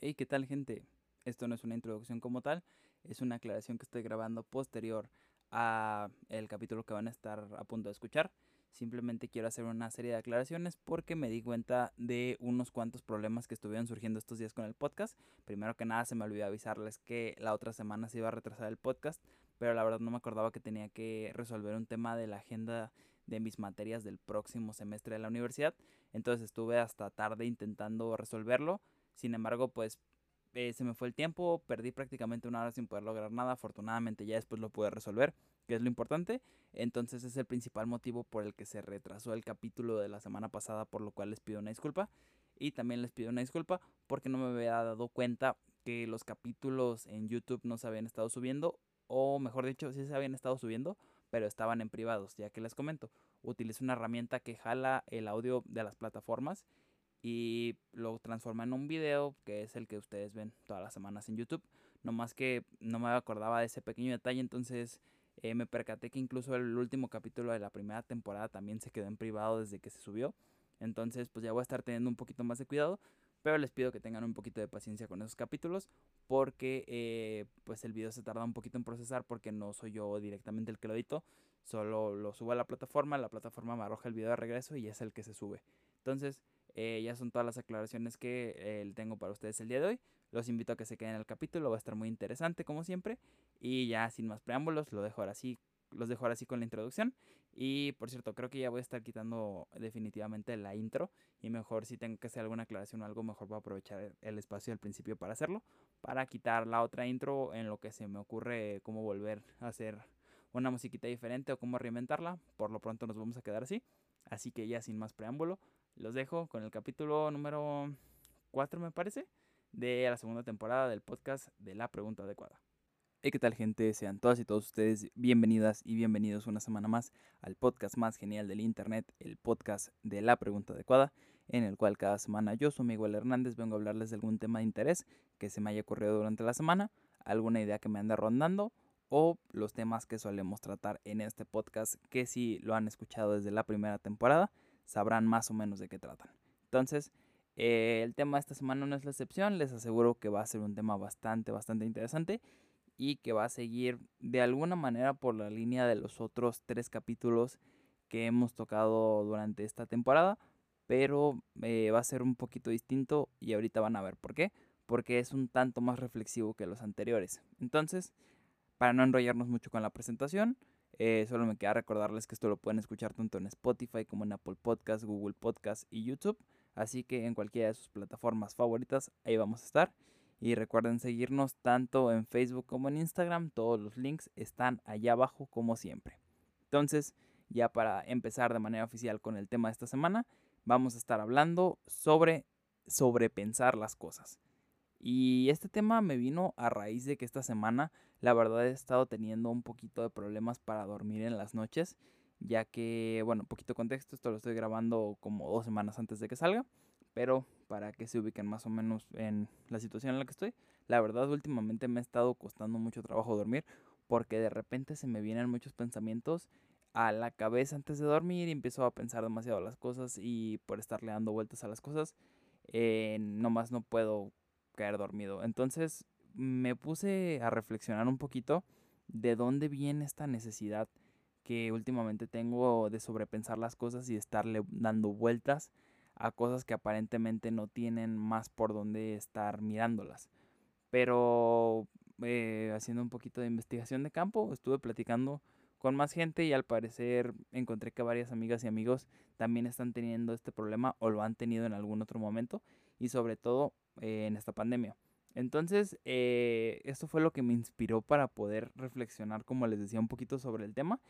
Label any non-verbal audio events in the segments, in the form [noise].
Hey, ¿qué tal gente? Esto no es una introducción como tal, es una aclaración que estoy grabando posterior a el capítulo que van a estar a punto de escuchar. Simplemente quiero hacer una serie de aclaraciones porque me di cuenta de unos cuantos problemas que estuvieron surgiendo estos días con el podcast. Primero que nada se me olvidó avisarles que la otra semana se iba a retrasar el podcast, pero la verdad no me acordaba que tenía que resolver un tema de la agenda de mis materias del próximo semestre de la universidad. Entonces estuve hasta tarde intentando resolverlo sin embargo, pues eh, se me fue el tiempo, perdí prácticamente una hora sin poder lograr nada. Afortunadamente ya después lo pude resolver, que es lo importante. Entonces es el principal motivo por el que se retrasó el capítulo de la semana pasada, por lo cual les pido una disculpa. Y también les pido una disculpa porque no me había dado cuenta que los capítulos en YouTube no se habían estado subiendo. O mejor dicho, sí se habían estado subiendo, pero estaban en privados, ya que les comento. Utilizo una herramienta que jala el audio de las plataformas y lo transforma en un video que es el que ustedes ven todas las semanas en YouTube. No más que no me acordaba de ese pequeño detalle, entonces eh, me percaté que incluso el último capítulo de la primera temporada también se quedó en privado desde que se subió. Entonces pues ya voy a estar teniendo un poquito más de cuidado, pero les pido que tengan un poquito de paciencia con esos capítulos porque eh, pues el video se tarda un poquito en procesar porque no soy yo directamente el que lo edito, solo lo subo a la plataforma, la plataforma me arroja el video de regreso y es el que se sube. Entonces eh, ya son todas las aclaraciones que eh, tengo para ustedes el día de hoy. Los invito a que se queden en el capítulo, va a estar muy interesante como siempre. Y ya sin más preámbulos, lo dejo ahora sí, los dejo ahora sí con la introducción. Y por cierto, creo que ya voy a estar quitando definitivamente la intro. Y mejor si tengo que hacer alguna aclaración o algo, mejor voy a aprovechar el espacio del principio para hacerlo. Para quitar la otra intro en lo que se me ocurre cómo volver a hacer una musiquita diferente o cómo reinventarla. Por lo pronto nos vamos a quedar así. Así que ya sin más preámbulo, los dejo con el capítulo número 4, me parece, de la segunda temporada del podcast de La Pregunta Adecuada. ¿Y qué tal gente? Sean todas y todos ustedes bienvenidas y bienvenidos una semana más al podcast más genial del Internet, el podcast de La Pregunta Adecuada, en el cual cada semana yo, su Miguel Hernández, vengo a hablarles de algún tema de interés que se me haya ocurrido durante la semana, alguna idea que me ande rondando o los temas que solemos tratar en este podcast que si lo han escuchado desde la primera temporada sabrán más o menos de qué tratan. Entonces, eh, el tema de esta semana no es la excepción, les aseguro que va a ser un tema bastante, bastante interesante y que va a seguir de alguna manera por la línea de los otros tres capítulos que hemos tocado durante esta temporada, pero eh, va a ser un poquito distinto y ahorita van a ver por qué, porque es un tanto más reflexivo que los anteriores. Entonces, para no enrollarnos mucho con la presentación, eh, solo me queda recordarles que esto lo pueden escuchar tanto en Spotify como en Apple Podcast, Google Podcast y YouTube. Así que en cualquiera de sus plataformas favoritas, ahí vamos a estar. Y recuerden seguirnos tanto en Facebook como en Instagram. Todos los links están allá abajo como siempre. Entonces, ya para empezar de manera oficial con el tema de esta semana, vamos a estar hablando sobre sobrepensar las cosas. Y este tema me vino a raíz de que esta semana la verdad he estado teniendo un poquito de problemas para dormir en las noches, ya que, bueno, poquito contexto, esto lo estoy grabando como dos semanas antes de que salga, pero para que se ubiquen más o menos en la situación en la que estoy, la verdad últimamente me ha estado costando mucho trabajo dormir porque de repente se me vienen muchos pensamientos a la cabeza antes de dormir y empiezo a pensar demasiado las cosas y por estarle dando vueltas a las cosas, eh, nomás no puedo caer dormido. Entonces me puse a reflexionar un poquito de dónde viene esta necesidad que últimamente tengo de sobrepensar las cosas y de estarle dando vueltas a cosas que aparentemente no tienen más por dónde estar mirándolas. Pero eh, haciendo un poquito de investigación de campo, estuve platicando con más gente y al parecer encontré que varias amigas y amigos también están teniendo este problema o lo han tenido en algún otro momento y sobre todo eh, en esta pandemia. Entonces, eh, esto fue lo que me inspiró para poder reflexionar, como les decía, un poquito sobre el tema.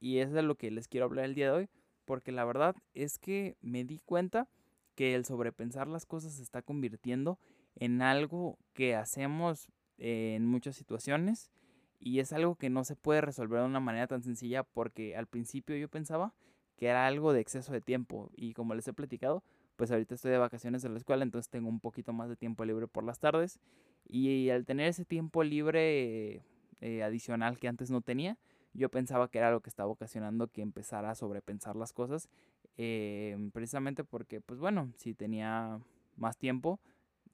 Y es de lo que les quiero hablar el día de hoy, porque la verdad es que me di cuenta que el sobrepensar las cosas se está convirtiendo en algo que hacemos en muchas situaciones y es algo que no se puede resolver de una manera tan sencilla porque al principio yo pensaba que era algo de exceso de tiempo y como les he platicado, pues ahorita estoy de vacaciones de la escuela, entonces tengo un poquito más de tiempo libre por las tardes. Y al tener ese tiempo libre eh, adicional que antes no tenía, yo pensaba que era lo que estaba ocasionando que empezara a sobrepensar las cosas. Eh, precisamente porque, pues bueno, si tenía más tiempo,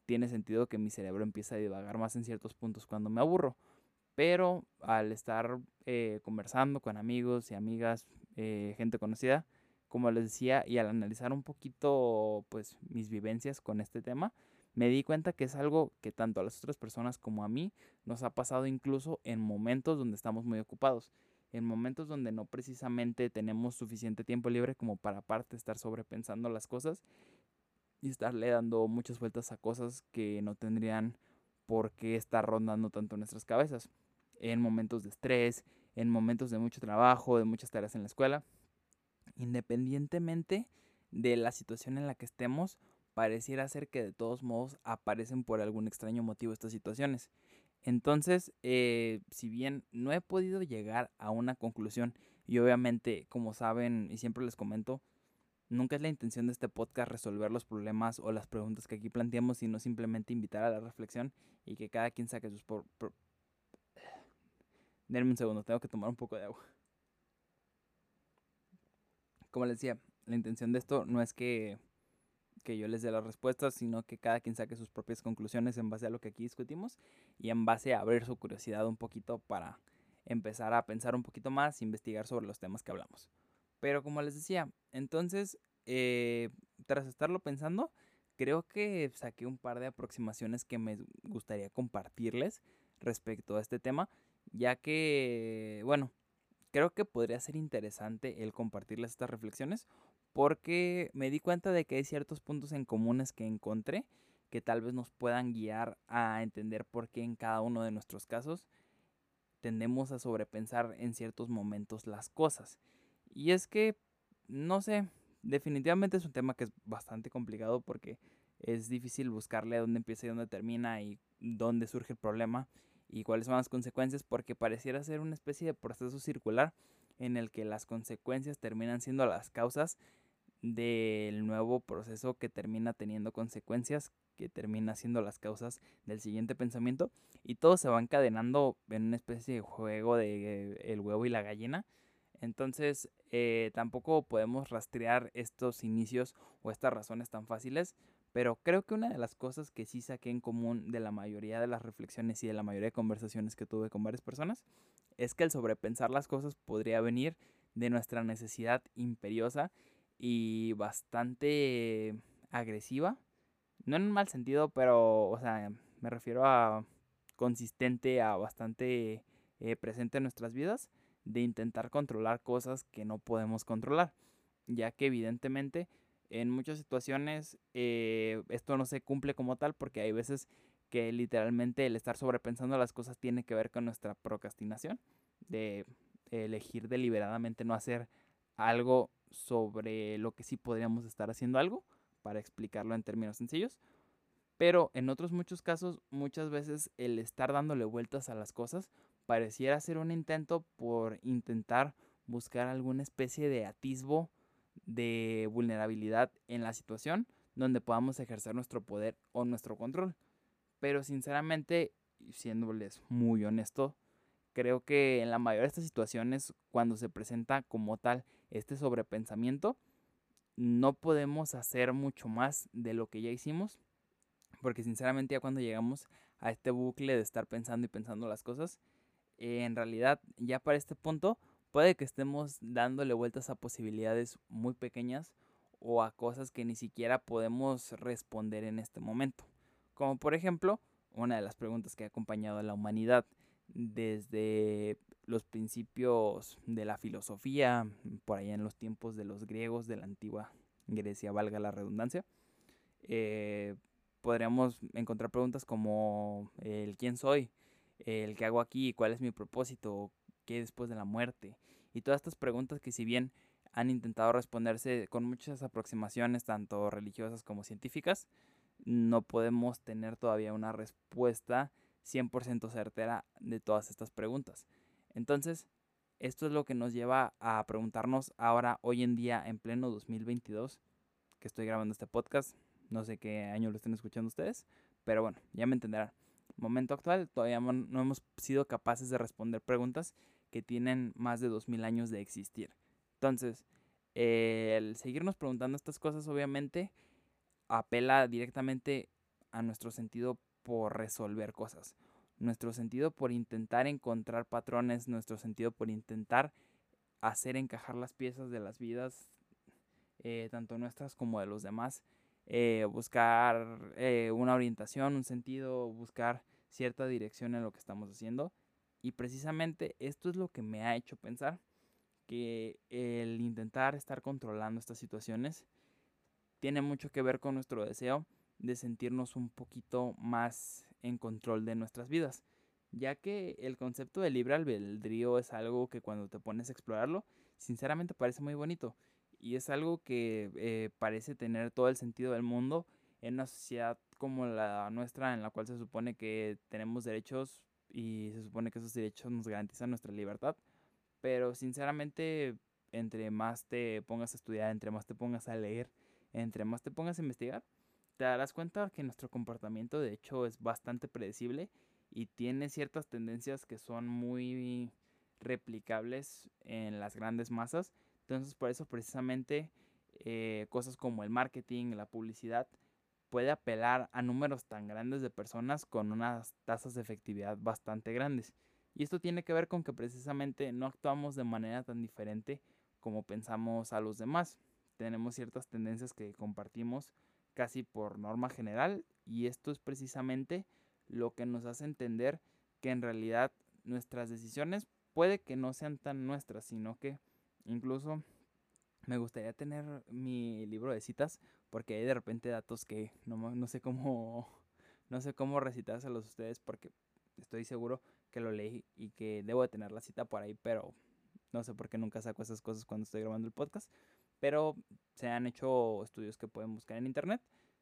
tiene sentido que mi cerebro empiece a divagar más en ciertos puntos cuando me aburro. Pero al estar eh, conversando con amigos y amigas, eh, gente conocida, como les decía, y al analizar un poquito pues mis vivencias con este tema, me di cuenta que es algo que tanto a las otras personas como a mí nos ha pasado incluso en momentos donde estamos muy ocupados, en momentos donde no precisamente tenemos suficiente tiempo libre como para aparte estar sobrepensando las cosas y estarle dando muchas vueltas a cosas que no tendrían por qué estar rondando tanto nuestras cabezas, en momentos de estrés, en momentos de mucho trabajo, de muchas tareas en la escuela, independientemente de la situación en la que estemos pareciera ser que de todos modos aparecen por algún extraño motivo estas situaciones. Entonces, eh, si bien no he podido llegar a una conclusión, y obviamente, como saben, y siempre les comento, nunca es la intención de este podcast resolver los problemas o las preguntas que aquí planteamos, sino simplemente invitar a la reflexión y que cada quien saque sus... Por, [sighs] Denme un segundo, tengo que tomar un poco de agua. Como les decía, la intención de esto no es que que yo les dé las respuestas, sino que cada quien saque sus propias conclusiones en base a lo que aquí discutimos y en base a abrir su curiosidad un poquito para empezar a pensar un poquito más, investigar sobre los temas que hablamos. Pero como les decía, entonces, eh, tras estarlo pensando, creo que saqué un par de aproximaciones que me gustaría compartirles respecto a este tema, ya que, bueno, creo que podría ser interesante el compartirles estas reflexiones porque me di cuenta de que hay ciertos puntos en comunes que encontré que tal vez nos puedan guiar a entender por qué en cada uno de nuestros casos tendemos a sobrepensar en ciertos momentos las cosas. Y es que, no sé, definitivamente es un tema que es bastante complicado porque es difícil buscarle dónde empieza y dónde termina y dónde surge el problema y cuáles son las consecuencias porque pareciera ser una especie de proceso circular en el que las consecuencias terminan siendo las causas del nuevo proceso que termina teniendo consecuencias, que termina siendo las causas del siguiente pensamiento y todo se va encadenando en una especie de juego de el huevo y la gallina. Entonces eh, tampoco podemos rastrear estos inicios o estas razones tan fáciles, pero creo que una de las cosas que sí saqué en común de la mayoría de las reflexiones y de la mayoría de conversaciones que tuve con varias personas es que el sobrepensar las cosas podría venir de nuestra necesidad imperiosa y bastante agresiva. No en un mal sentido, pero, o sea, me refiero a consistente, a bastante eh, presente en nuestras vidas, de intentar controlar cosas que no podemos controlar, ya que evidentemente en muchas situaciones eh, esto no se cumple como tal porque hay veces que literalmente el estar sobrepensando las cosas tiene que ver con nuestra procrastinación, de elegir deliberadamente no hacer algo sobre lo que sí podríamos estar haciendo algo, para explicarlo en términos sencillos. Pero en otros muchos casos, muchas veces el estar dándole vueltas a las cosas pareciera ser un intento por intentar buscar alguna especie de atisbo de vulnerabilidad en la situación donde podamos ejercer nuestro poder o nuestro control. Pero sinceramente, siéndoles muy honesto, creo que en la mayoría de estas situaciones, cuando se presenta como tal este sobrepensamiento, no podemos hacer mucho más de lo que ya hicimos, porque sinceramente ya cuando llegamos a este bucle de estar pensando y pensando las cosas, en realidad ya para este punto puede que estemos dándole vueltas a posibilidades muy pequeñas o a cosas que ni siquiera podemos responder en este momento. Como por ejemplo, una de las preguntas que ha acompañado a la humanidad desde los principios de la filosofía, por allá en los tiempos de los griegos de la antigua Grecia, valga la redundancia, eh, podríamos encontrar preguntas como el quién soy, el qué hago aquí, cuál es mi propósito, qué después de la muerte, y todas estas preguntas que si bien han intentado responderse con muchas aproximaciones, tanto religiosas como científicas, no podemos tener todavía una respuesta 100% certera de todas estas preguntas. Entonces, esto es lo que nos lleva a preguntarnos ahora, hoy en día, en pleno 2022, que estoy grabando este podcast. No sé qué año lo estén escuchando ustedes, pero bueno, ya me entenderán. Momento actual, todavía no hemos sido capaces de responder preguntas que tienen más de 2000 años de existir. Entonces, el seguirnos preguntando estas cosas, obviamente, apela directamente a nuestro sentido por resolver cosas, nuestro sentido por intentar encontrar patrones, nuestro sentido por intentar hacer encajar las piezas de las vidas, eh, tanto nuestras como de los demás, eh, buscar eh, una orientación, un sentido, buscar cierta dirección en lo que estamos haciendo. Y precisamente esto es lo que me ha hecho pensar que el intentar estar controlando estas situaciones tiene mucho que ver con nuestro deseo de sentirnos un poquito más en control de nuestras vidas, ya que el concepto de libre albedrío es algo que cuando te pones a explorarlo, sinceramente parece muy bonito y es algo que eh, parece tener todo el sentido del mundo en una sociedad como la nuestra en la cual se supone que tenemos derechos y se supone que esos derechos nos garantizan nuestra libertad, pero sinceramente entre más te pongas a estudiar, entre más te pongas a leer, entre más te pongas a investigar, te darás cuenta que nuestro comportamiento de hecho es bastante predecible y tiene ciertas tendencias que son muy replicables en las grandes masas. Entonces por eso precisamente eh, cosas como el marketing, la publicidad, puede apelar a números tan grandes de personas con unas tasas de efectividad bastante grandes. Y esto tiene que ver con que precisamente no actuamos de manera tan diferente como pensamos a los demás tenemos ciertas tendencias que compartimos casi por norma general y esto es precisamente lo que nos hace entender que en realidad nuestras decisiones puede que no sean tan nuestras, sino que incluso me gustaría tener mi libro de citas porque hay de repente datos que no, no sé cómo [laughs] no sé cómo recitárselos a ustedes porque estoy seguro que lo leí y que debo de tener la cita por ahí, pero no sé por qué nunca saco esas cosas cuando estoy grabando el podcast. Pero se han hecho estudios que pueden buscar en internet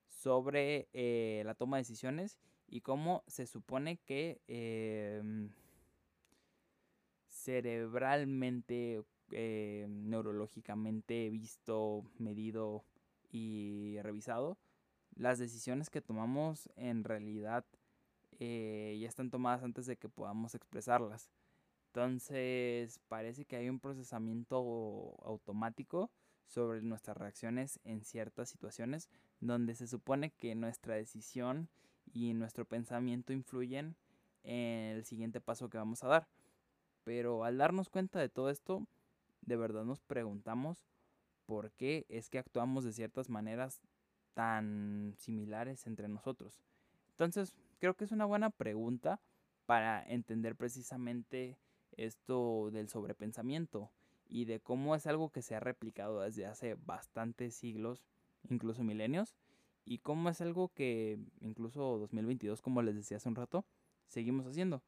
sobre eh, la toma de decisiones y cómo se supone que em, cerebralmente, eh, neurológicamente visto, medido y revisado, las decisiones que tomamos en realidad eh, ya están tomadas antes de que podamos expresarlas. Entonces parece que hay un procesamiento automático sobre nuestras reacciones en ciertas situaciones donde se supone que nuestra decisión y nuestro pensamiento influyen en el siguiente paso que vamos a dar. Pero al darnos cuenta de todo esto, de verdad nos preguntamos por qué es que actuamos de ciertas maneras tan similares entre nosotros. Entonces, creo que es una buena pregunta para entender precisamente esto del sobrepensamiento y de cómo es algo que se ha replicado desde hace bastantes siglos, incluso milenios, y cómo es algo que incluso 2022, como les decía hace un rato, seguimos haciendo.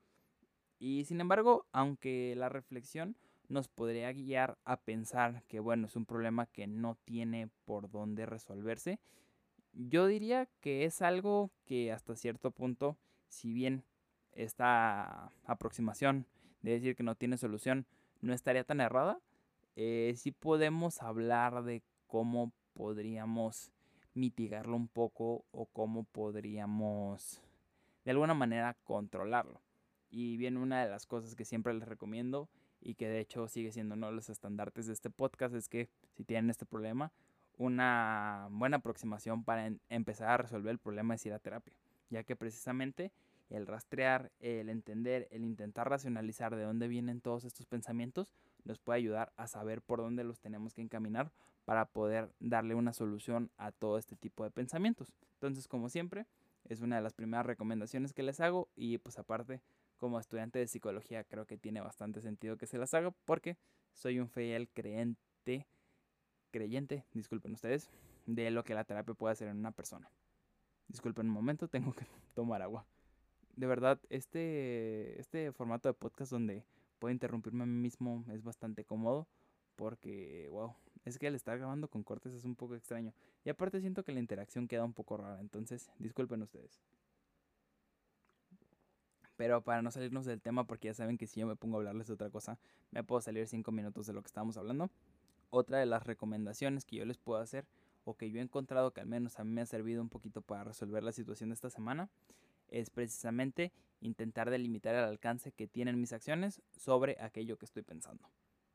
Y sin embargo, aunque la reflexión nos podría guiar a pensar que bueno, es un problema que no tiene por dónde resolverse, yo diría que es algo que hasta cierto punto, si bien esta aproximación de decir que no tiene solución no estaría tan errada, eh, sí podemos hablar de cómo podríamos mitigarlo un poco o cómo podríamos de alguna manera controlarlo. Y bien, una de las cosas que siempre les recomiendo y que de hecho sigue siendo uno de los estandartes de este podcast es que si tienen este problema, una buena aproximación para empezar a resolver el problema es ir a terapia, ya que precisamente el rastrear, el entender, el intentar racionalizar de dónde vienen todos estos pensamientos nos puede ayudar a saber por dónde los tenemos que encaminar para poder darle una solución a todo este tipo de pensamientos. Entonces, como siempre, es una de las primeras recomendaciones que les hago y pues aparte, como estudiante de psicología, creo que tiene bastante sentido que se las haga porque soy un fiel creyente, creyente, disculpen ustedes, de lo que la terapia puede hacer en una persona. Disculpen un momento, [laughs] tengo que tomar agua. De verdad, este, este formato de podcast donde puedo interrumpirme a mí mismo es bastante cómodo porque, wow, es que al estar grabando con cortes es un poco extraño. Y aparte siento que la interacción queda un poco rara, entonces disculpen ustedes. Pero para no salirnos del tema, porque ya saben que si yo me pongo a hablarles de otra cosa, me puedo salir 5 minutos de lo que estábamos hablando. Otra de las recomendaciones que yo les puedo hacer, o que yo he encontrado que al menos a mí me ha servido un poquito para resolver la situación de esta semana, es precisamente intentar delimitar el alcance que tienen mis acciones sobre aquello que estoy pensando.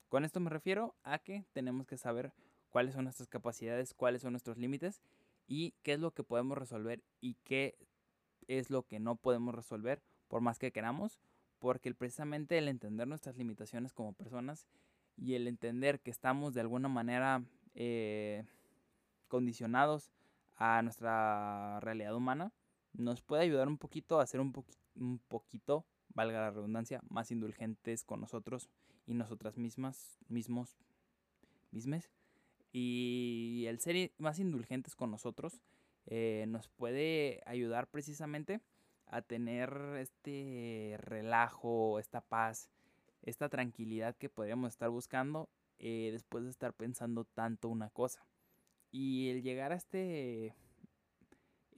Con esto me refiero a que tenemos que saber cuáles son nuestras capacidades, cuáles son nuestros límites y qué es lo que podemos resolver y qué es lo que no podemos resolver por más que queramos, porque precisamente el entender nuestras limitaciones como personas y el entender que estamos de alguna manera eh, condicionados a nuestra realidad humana, nos puede ayudar un poquito a ser un, poquito, valga la redundancia, más indulgentes con nosotros y nosotras mismas, mismos, mismes. Y el ser más indulgentes con nosotros eh, nos puede ayudar precisamente a tener este relajo, esta paz, esta tranquilidad que podríamos estar buscando eh, después de estar pensando tanto una cosa. Y el llegar a este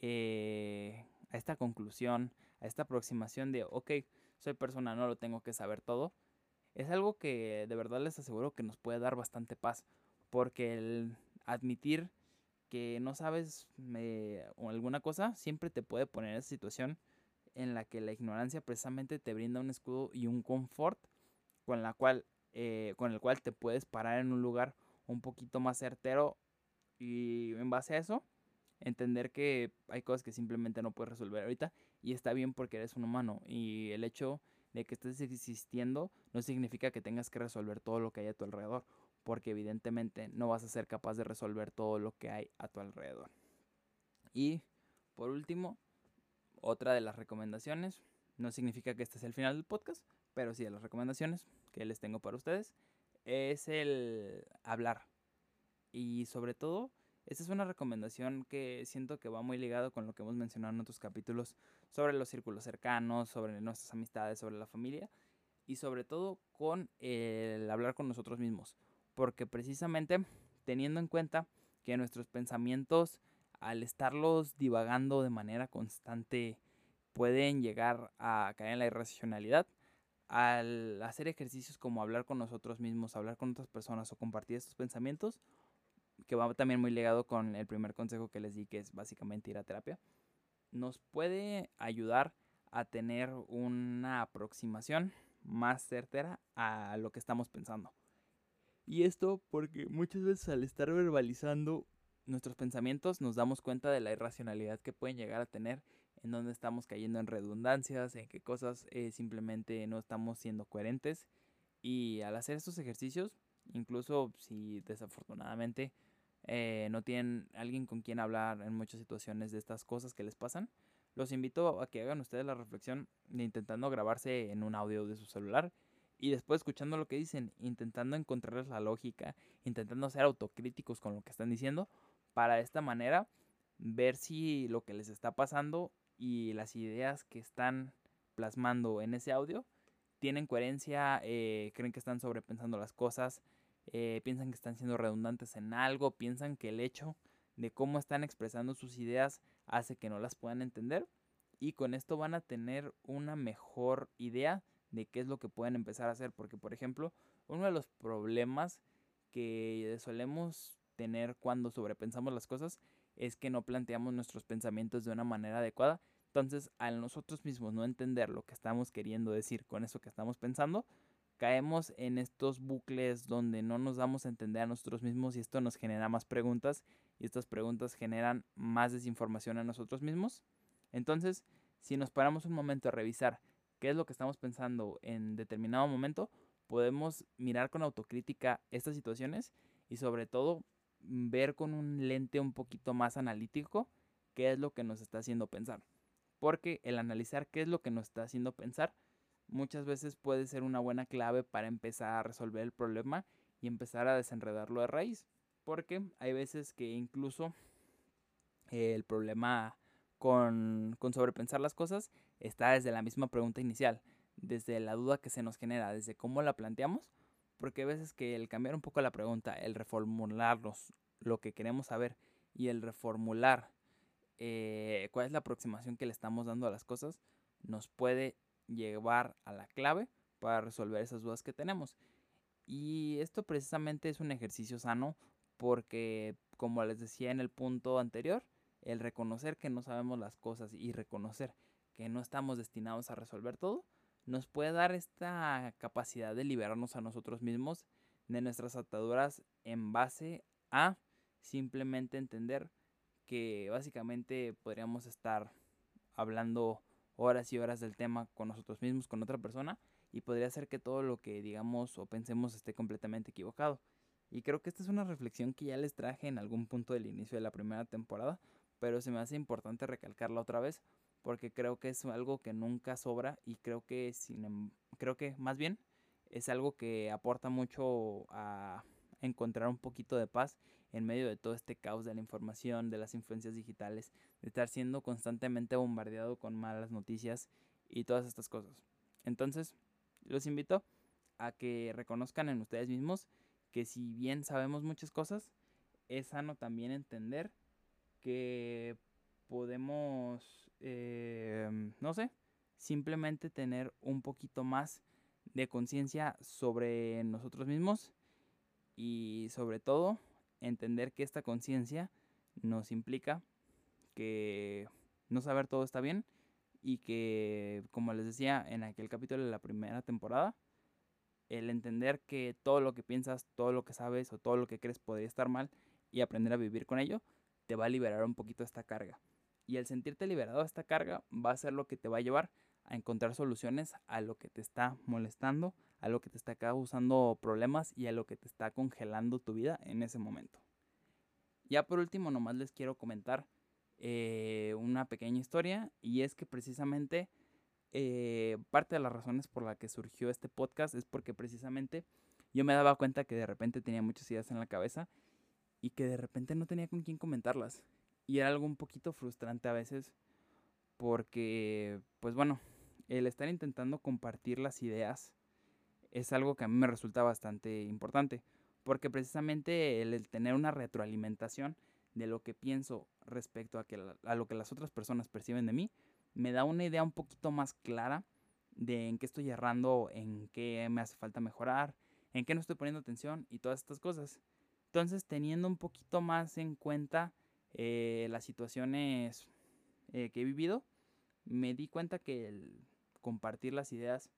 eh, a esta conclusión, a esta aproximación de, ok, soy persona, no lo tengo que saber todo, es algo que de verdad les aseguro que nos puede dar bastante paz, porque el admitir que no sabes alguna cosa siempre te puede poner en esa situación en la que la ignorancia precisamente te brinda un escudo y un confort con la cual eh, con el cual te puedes parar en un lugar un poquito más certero y en base a eso entender que hay cosas que simplemente no puedes resolver ahorita y está bien porque eres un humano y el hecho de que estés existiendo no significa que tengas que resolver todo lo que hay a tu alrededor porque evidentemente no vas a ser capaz de resolver todo lo que hay a tu alrededor. Y por último, otra de las recomendaciones, no significa que este es el final del podcast, pero sí de las recomendaciones que les tengo para ustedes, es el hablar. Y sobre todo, esta es una recomendación que siento que va muy ligado con lo que hemos mencionado en otros capítulos sobre los círculos cercanos, sobre nuestras amistades, sobre la familia y sobre todo con el hablar con nosotros mismos. Porque precisamente teniendo en cuenta que nuestros pensamientos, al estarlos divagando de manera constante, pueden llegar a caer en la irracionalidad, al hacer ejercicios como hablar con nosotros mismos, hablar con otras personas o compartir estos pensamientos, que va también muy ligado con el primer consejo que les di, que es básicamente ir a terapia, nos puede ayudar a tener una aproximación más certera a lo que estamos pensando. Y esto porque muchas veces al estar verbalizando nuestros pensamientos nos damos cuenta de la irracionalidad que pueden llegar a tener, en donde estamos cayendo en redundancias, en qué cosas eh, simplemente no estamos siendo coherentes. Y al hacer estos ejercicios, incluso si desafortunadamente eh, no tienen alguien con quien hablar en muchas situaciones de estas cosas que les pasan, los invito a que hagan ustedes la reflexión intentando grabarse en un audio de su celular y después escuchando lo que dicen, intentando encontrarles la lógica, intentando ser autocríticos con lo que están diciendo, para esta manera ver si lo que les está pasando y las ideas que están plasmando en ese audio tienen coherencia, eh, creen que están sobrepensando las cosas, eh, piensan que están siendo redundantes en algo, piensan que el hecho de cómo están expresando sus ideas hace que no las puedan entender y con esto van a tener una mejor idea de qué es lo que pueden empezar a hacer porque por ejemplo uno de los problemas que solemos tener cuando sobrepensamos las cosas es que no planteamos nuestros pensamientos de una manera adecuada entonces al nosotros mismos no entender lo que estamos queriendo decir con eso que estamos pensando caemos en estos bucles donde no nos damos a entender a nosotros mismos y esto nos genera más preguntas y estas preguntas generan más desinformación a nosotros mismos. Entonces, si nos paramos un momento a revisar qué es lo que estamos pensando en determinado momento, podemos mirar con autocrítica estas situaciones y sobre todo ver con un lente un poquito más analítico qué es lo que nos está haciendo pensar. Porque el analizar qué es lo que nos está haciendo pensar muchas veces puede ser una buena clave para empezar a resolver el problema y empezar a desenredarlo de raíz. Porque hay veces que incluso el problema con, con sobrepensar las cosas está desde la misma pregunta inicial, desde la duda que se nos genera, desde cómo la planteamos, porque hay veces que el cambiar un poco la pregunta, el reformularnos lo que queremos saber y el reformular eh, cuál es la aproximación que le estamos dando a las cosas, nos puede llevar a la clave para resolver esas dudas que tenemos. Y esto precisamente es un ejercicio sano porque, como les decía en el punto anterior, el reconocer que no sabemos las cosas y reconocer que no estamos destinados a resolver todo, nos puede dar esta capacidad de liberarnos a nosotros mismos de nuestras ataduras en base a simplemente entender que básicamente podríamos estar hablando horas y horas del tema con nosotros mismos, con otra persona, y podría ser que todo lo que digamos o pensemos esté completamente equivocado. Y creo que esta es una reflexión que ya les traje en algún punto del inicio de la primera temporada, pero se me hace importante recalcarla otra vez porque creo que es algo que nunca sobra y creo que sin, em, creo que más bien es algo que aporta mucho a encontrar un poquito de paz en medio de todo este caos de la información, de las influencias digitales, de estar siendo constantemente bombardeado con malas noticias y todas estas cosas. Entonces, los invito a que reconozcan en ustedes mismos que si bien sabemos muchas cosas, es sano también entender que podemos, eh, no sé, simplemente tener un poquito más de conciencia sobre nosotros mismos y sobre todo entender que esta conciencia nos implica que no saber todo está bien y que, como les decía en aquel capítulo de la primera temporada, el entender que todo lo que piensas, todo lo que sabes o todo lo que crees podría estar mal y aprender a vivir con ello, te va a liberar un poquito esta carga. Y el sentirte liberado de esta carga va a ser lo que te va a llevar a encontrar soluciones a lo que te está molestando, a lo que te está causando problemas y a lo que te está congelando tu vida en ese momento. Ya por último, nomás les quiero comentar eh, una pequeña historia y es que precisamente eh, parte de las razones por la que surgió este podcast es porque precisamente yo me daba cuenta que de repente tenía muchas ideas en la cabeza y que de repente no tenía con quién comentarlas. Y era algo un poquito frustrante a veces porque, pues bueno, el estar intentando compartir las ideas es algo que a mí me resulta bastante importante. Porque precisamente el, tener una retroalimentación de lo que pienso respecto a, que, a lo que las otras personas perciben de mí, me da una idea un poquito más clara de en qué estoy errando, en qué me hace falta mejorar, en qué no estoy poniendo atención y todas estas cosas. Entonces, teniendo un poquito más en cuenta eh, las situaciones eh, que he vivido, me di cuenta que el compartir las ideas,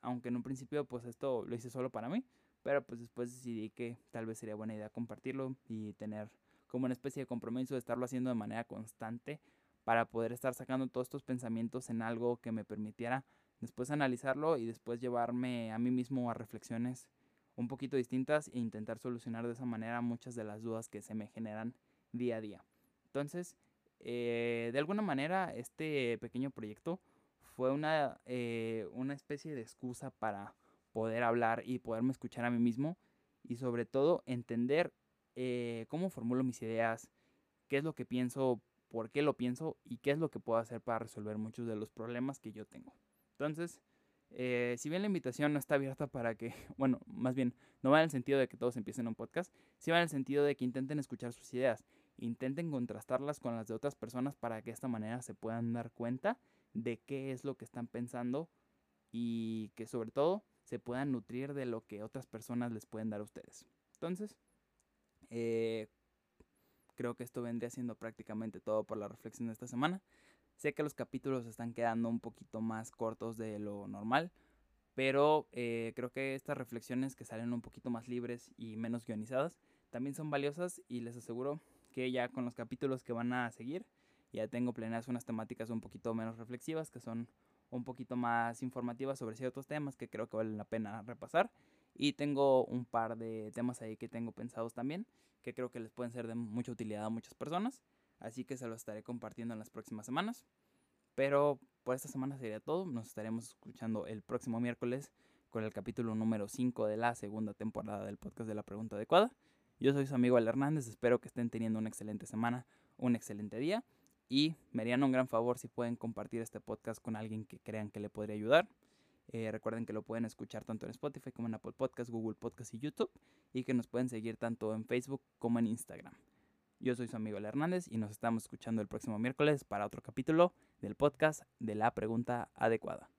aunque en un principio pues esto lo hice solo para mí, pero pues después decidí que tal vez sería buena idea compartirlo y tener como una especie de compromiso de estarlo haciendo de manera constante para poder estar sacando todos estos pensamientos en algo que me permitiera después analizarlo y después llevarme a mí mismo a reflexiones un poquito distintas e intentar solucionar de esa manera muchas de las dudas que se me generan día a día. Entonces, eh, de alguna manera, este pequeño proyecto fue una, eh, una especie de excusa para poder hablar y poderme escuchar a mí mismo y sobre todo entender eh, cómo formulo mis ideas, qué es lo que pienso, por qué lo pienso y qué es lo que puedo hacer para resolver muchos de los problemas que yo tengo. Entonces, eh, si bien la invitación no está abierta para que, [laughs] bueno, más bien, no va en el sentido de que todos empiecen un podcast, sí va en el sentido de que intenten escuchar sus ideas, intenten contrastarlas con las de otras personas para que de esta manera se puedan dar cuenta de qué es lo que están pensando y que sobre todo se puedan nutrir de lo que otras personas les pueden dar a ustedes. Entonces, eh, creo que esto vendría siendo prácticamente todo por la reflexión de esta semana. Sé que los capítulos están quedando un poquito más cortos de lo normal, pero eh, creo que estas reflexiones que salen un poquito más libres y menos guionizadas también son valiosas y les aseguro que ya con los capítulos que van a seguir ya tengo planeadas unas temáticas un poquito menos reflexivas que son un poquito más informativa sobre ciertos temas que creo que valen la pena repasar. Y tengo un par de temas ahí que tengo pensados también, que creo que les pueden ser de mucha utilidad a muchas personas. Así que se los estaré compartiendo en las próximas semanas. Pero por esta semana sería todo. Nos estaremos escuchando el próximo miércoles con el capítulo número 5 de la segunda temporada del podcast de la pregunta adecuada. Yo soy su amigo Al Hernández. Espero que estén teniendo una excelente semana, un excelente día y me harían un gran favor si pueden compartir este podcast con alguien que crean que le podría ayudar. Eh, recuerden que lo pueden escuchar tanto en Spotify como en Apple Podcast, Google Podcast y YouTube. Y que nos pueden seguir tanto en Facebook como en Instagram. Yo soy su amigo El Hernández y nos estamos escuchando el próximo miércoles para otro capítulo del podcast de la pregunta adecuada.